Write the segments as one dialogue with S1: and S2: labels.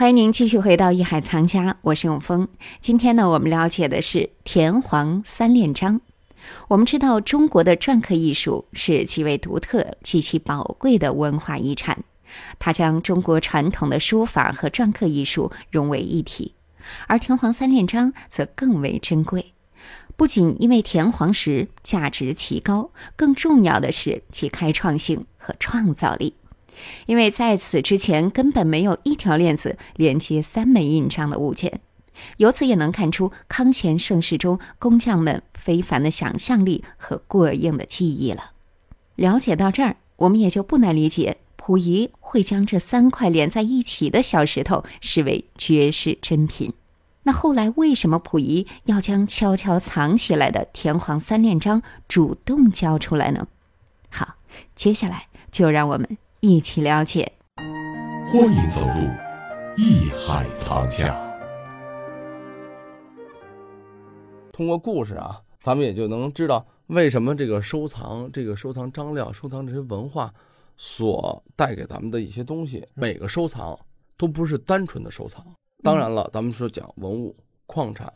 S1: 欢迎您继续回到《艺海藏家》，我是永峰。今天呢，我们了解的是田黄三链章。我们知道，中国的篆刻艺术是极为独特、极其宝贵的文化遗产，它将中国传统的书法和篆刻艺术融为一体。而田黄三链章则更为珍贵，不仅因为田黄石价值奇高，更重要的是其开创性和创造力。因为在此之前根本没有一条链子连接三枚印章的物件，由此也能看出康乾盛世中工匠们非凡的想象力和过硬的技艺了。了解到这儿，我们也就不难理解溥仪会将这三块连在一起的小石头视为绝世珍品。那后来为什么溥仪要将悄悄藏起来的田黄三链章主动交出来呢？好，接下来就让我们。一起了解，
S2: 欢迎走入艺海藏家。
S3: 通过故事啊，咱们也就能知道为什么这个收藏、这个收藏张料、收藏这些文化所带给咱们的一些东西。每个收藏都不是单纯的收藏。当然了，咱们说讲文物、矿产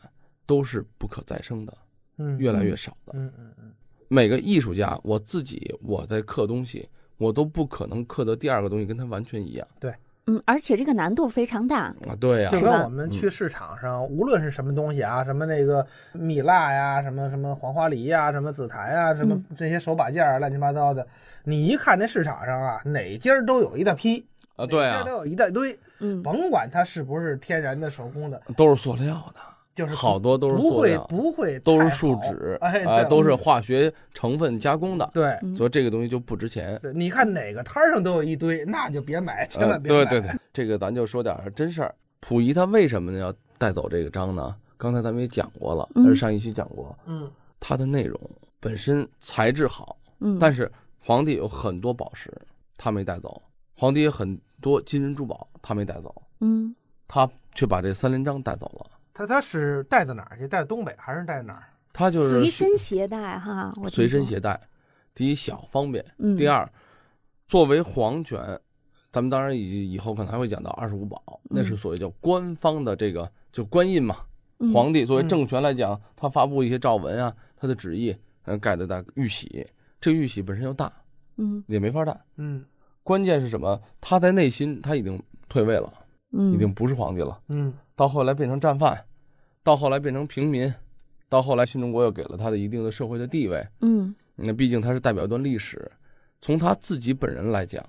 S3: 都是不可再生的，嗯，越来越少的。
S4: 嗯嗯嗯。
S3: 每个艺术家，我自己我在刻东西。我都不可能刻的第二个东西跟它完全一样。
S4: 对，
S1: 嗯，而且这个难度非常大
S3: 啊。对呀，
S4: 就跟我们去市场上，无论是什么东西啊，什么那个蜜蜡呀，什么什么黄花梨呀，什么紫檀呀，什么这些手把件儿，乱七八糟的，你一看那市场上啊，哪家都有一大批
S3: 啊，对啊，
S4: 都有一大堆，嗯，甭管它是不是天然的手工的，
S3: 都是塑料的。
S4: 就是
S3: 好多都是
S4: 不会不会
S3: 都是树脂，
S4: 哎，
S3: 都是化学成分加工的，
S4: 对，
S3: 所以这个东西就不值钱。
S4: 你看哪个摊上都有一堆，那就别买，千万别买。
S3: 对对对，这个咱就说点真事儿。溥仪他为什么要带走这个章呢？刚才咱们也讲过了，上一期讲过。
S4: 嗯，
S3: 它的内容本身材质好，嗯，但是皇帝有很多宝石，他没带走；皇帝有很多金银珠宝，他没带走，
S1: 嗯，
S3: 他却把这三连章带走了。
S4: 他他是带到哪儿去？带东北还是带哪儿？
S3: 他就是
S1: 随身携带哈。
S3: 随身携带，第一小方便，第二，作为皇权，咱们当然以以后可能还会讲到二十五宝，那是所谓叫官方的这个就官印嘛。皇帝作为政权来讲，他发布一些诏文啊，他的旨意，嗯，盖的大玉玺，这个玉玺本身又大，
S1: 嗯，
S3: 也没法戴，
S4: 嗯。
S3: 关键是什么？他在内心他已经退位了，
S1: 嗯，
S3: 已经不是皇帝了，
S4: 嗯。
S3: 到后来变成战犯，到后来变成平民，到后来新中国又给了他的一定的社会的地位。
S1: 嗯，
S3: 那毕竟他是代表一段历史。从他自己本人来讲，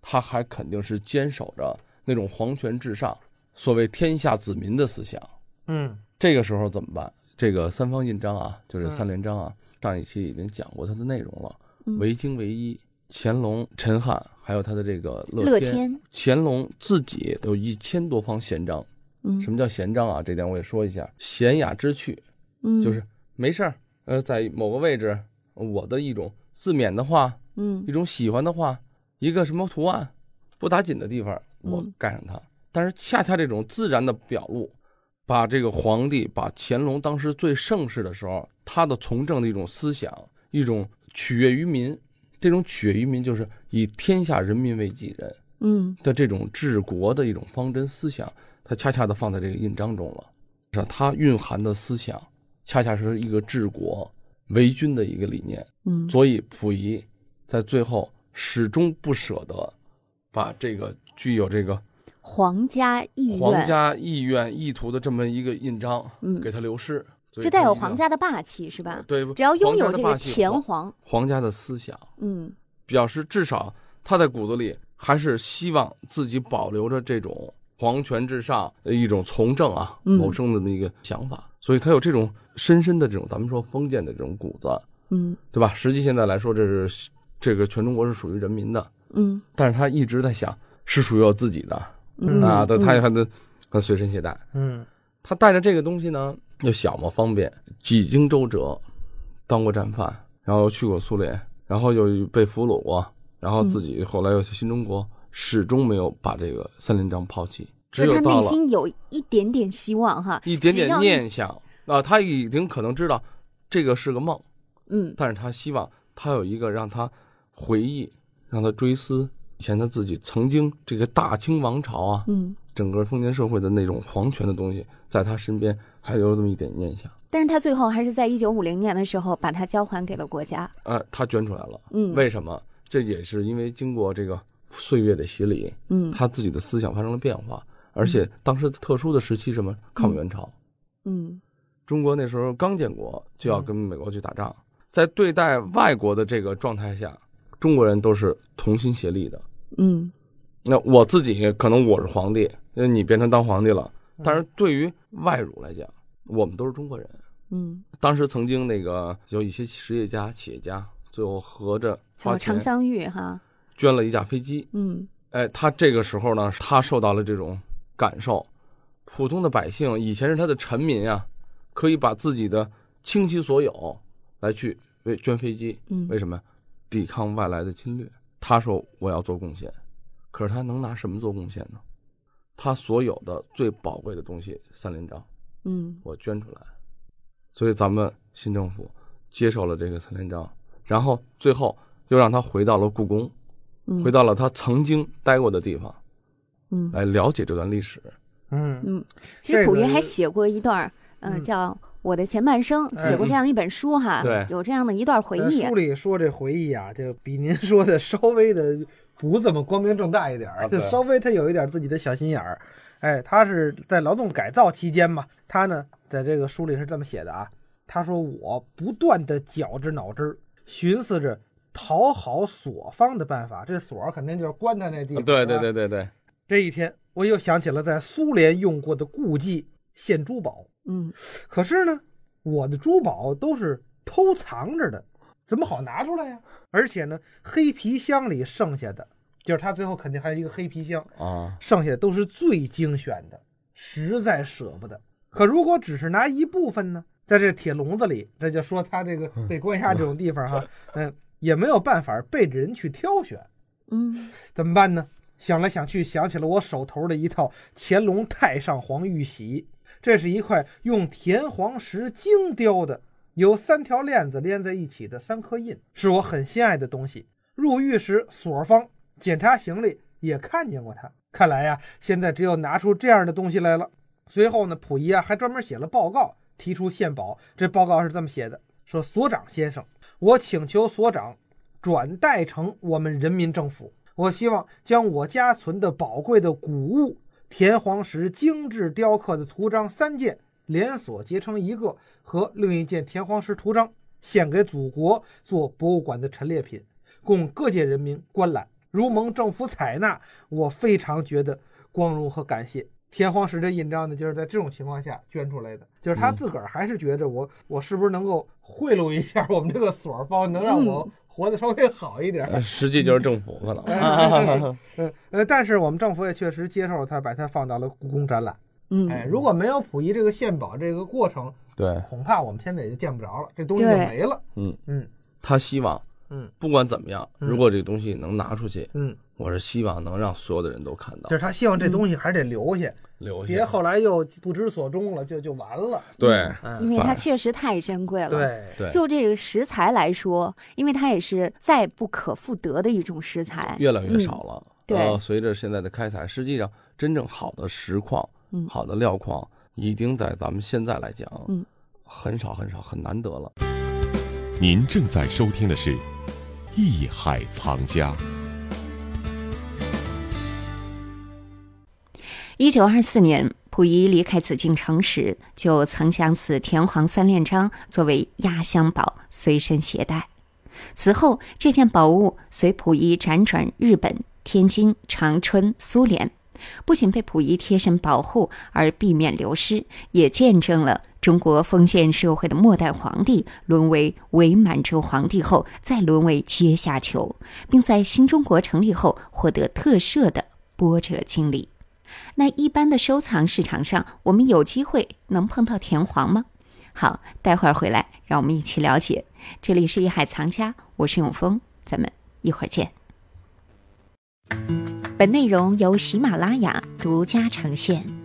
S3: 他还肯定是坚守着那种皇权至上、所谓天下子民的思想。
S4: 嗯，
S3: 这个时候怎么办？这个三方印章啊，就是三连章啊，上一期已经讲过它的内容了。维经唯一，乾隆、陈汉，还有他的这个乐天。乾隆自己有一千多方闲章。嗯什么叫闲章啊？这点我也说一下，闲雅之趣，
S1: 嗯，
S3: 就是没事儿，呃，在某个位置，我的一种自勉的话，
S1: 嗯，
S3: 一种喜欢的话，一个什么图案不打紧的地方，我盖上它。但是恰恰这种自然的表露，把这个皇帝，把乾隆当时最盛世的时候，他的从政的一种思想，一种取悦于民，这种取悦于民就是以天下人民为己任，
S1: 嗯
S3: 的这种治国的一种方针思想。它恰恰的放在这个印章中了，是它蕴含的思想，恰恰是一个治国为君的一个理念。
S1: 嗯，
S3: 所以溥仪在最后始终不舍得把这个具有这个
S1: 皇家意愿、
S3: 皇家意愿意图的这么一个印章，嗯，给他流失。
S1: 这带有皇家的霸气，是吧？
S3: 对，
S1: 只要拥有这个田
S3: 皇，皇家的思想，
S1: 嗯，
S3: 表示至少他在骨子里还是希望自己保留着这种。皇权至上的一种从政啊，谋生的那么一个想法，所以他有这种深深的这种咱们说封建的这种骨子，
S1: 嗯，
S3: 对吧？实际现在来说，这是这个全中国是属于人民的，
S1: 嗯，
S3: 但是他一直在想是属于我自己的，啊，对，他也还得随身携带，
S4: 嗯，
S3: 他带着这个东西呢，又小嘛方便，几经周折，当过战犯，然后去过苏联，然后又被俘虏过，然后自己后来又去新中国。始终没有把这个三连章抛弃，只有他
S1: 内心有一点点希望哈，
S3: 一点点念想。啊，他已经可能知道这个是个梦，
S1: 嗯，
S3: 但是他希望他有一个让他回忆、让他追思以前他自己曾经这个大清王朝啊，
S1: 嗯，
S3: 整个封建社会的那种皇权的东西，在他身边还有这么一点念想。
S1: 但是他最后还是在一九五零年的时候把它交还给了国家。
S3: 呃，他捐出来了。
S1: 嗯
S3: 为什么？这也是因为经过这个岁月的洗礼，
S1: 嗯
S3: 他自己的思想发生了变化，而且当时特殊的时期，什么抗美援朝，
S1: 嗯
S3: 中国那时候刚建国，就要跟美国去打仗，在对待外国的这个状态下，中国人都是同心协力的。
S1: 嗯
S3: 那我自己可能我是皇帝，因为你变成当皇帝了，但是对于外辱来讲，我们都是中国人。
S1: 嗯，
S3: 当时曾经那个有一些实业家、企业家，最后合着花钱
S1: 香玉哈，
S3: 捐了一架飞机。
S1: 嗯
S3: 哎，他这个时候呢，他受到了这种感受。普通的百姓以前是他的臣民啊，可以把自己的倾其所有来去为捐飞机，
S1: 嗯
S3: 为什么？抵抗外来的侵略。他说我要做贡献，可是他能拿什么做贡献呢？他所有的最宝贵的东西三连章，
S1: 嗯
S3: 我捐出来，所以咱们新政府接受了这个三连章，然后最后又让他回到了故宫，
S1: 嗯
S3: 回到了他曾经待过的地方，
S1: 嗯
S3: 来了解这段历史。
S4: 嗯
S1: 嗯，其实溥仪还写过一段嗯叫《我的前半生》，
S4: 哎
S1: 写过这样一本书哈，
S3: 对
S1: 有这样的一段回忆。
S4: 书里说这回忆啊，就比您说的稍微的不这么光明正大一点儿，就稍微他有一点自己的小心眼儿。哎，他是在劳动改造期间嘛，他呢在这个书里是这么写的啊，他说我不断的绞着脑汁儿，寻思着讨好所方的办法，这所肯定就是关他那地方。
S3: 啊对对对对对，
S4: 这一天，我又想起了在苏联用过的故伎献珠宝，
S1: 嗯
S4: 可是呢，我的珠宝都是偷藏着的，怎么好拿出来呀？而且呢，黑皮箱里剩下的，就是他最后肯定还有一个黑皮箱，
S3: 啊，
S4: 剩下的都是最精选的，实在舍不得。可如果只是拿一部分呢，在这铁笼子里，这就说他这个被关押这种地方哈，嗯，也没有办法背着人去挑选。
S1: 嗯
S4: 怎么办呢？想来想去，想起了我手头的一套乾隆太上皇玉玺，这是一块用田黄石精雕的，有三条链子连在一起的三颗印，是我很心爱的东西。入狱时，所方检查行李也看见过它。看来呀，现在只有拿出这样的东西来了。随后呢，溥仪啊还专门写了报告，提出献宝。这报告是这么写的：说所长先生，我请求所长转代成我们人民政府。我希望将我家存的宝贵的古物田黄石精致雕刻的图章三件连锁结成一个，和另一件田黄石图章献给祖国做博物馆的陈列品，供各界人民观览。如蒙政府采纳，我非常觉得光荣和感谢。田黄石这印章呢，就是在这种情况下捐出来的，就是他
S3: 嗯
S4: 自个儿还是觉着我，我是不是能够贿赂一下我们这个所方，能让我活得稍微好一点。
S3: 呃实际就是政府可能。
S4: 嗯呃，但是我们政府也确实接受了它，把它放到了故宫展览。
S1: 嗯，
S4: 哎，如果没有溥仪这个献宝这个过程，
S3: 对，
S4: 恐怕我们现在也就见不着了，这东西就没了。
S3: 嗯
S4: 嗯
S3: 他希望，
S4: 嗯。
S3: 不管怎么样，
S4: 嗯。
S3: 如果这个东西能拿出去，
S4: 嗯，
S3: 我是希望能让所有的人都看到。
S4: 就，是他希望这东西还是得留下，
S3: 留下。
S4: 别
S3: 下。
S4: 后来又不知所终了，就就完了。
S3: 对。
S4: 嗯，
S1: 因为它确实太珍贵了。。
S4: 对，
S3: 对，
S1: 就这个食材来说，因为它也是再不可复得的一种食材，
S3: 越来越少了。
S1: 嗯。对。
S3: 呃，随着现在的开采，实际上真正好的石矿、
S1: 嗯。
S3: 好的料矿，已经在咱们现在来讲，
S1: 嗯，
S3: 很少很少，很难得了。
S2: 您正在收听的是《艺海藏家》。
S1: 一九二四年，溥仪离开紫禁城时，就曾将此田黄三链章作为压箱宝随身携带。此后，这件宝物随溥仪辗转日本、天津、长春、苏联，不仅被溥仪贴身保护而避免流失，也见证了中国封建社会的末代皇帝沦为伪满洲皇帝后，再沦为阶下囚，并在新中国成立后获得特赦的波折经历。那一般的收藏市场上，我们有机会能碰到田黄吗？好，待会儿回来，让我们一起了解。这里是一海藏家，我是永峰，咱们一会儿见。本内容由喜马拉雅独家呈现。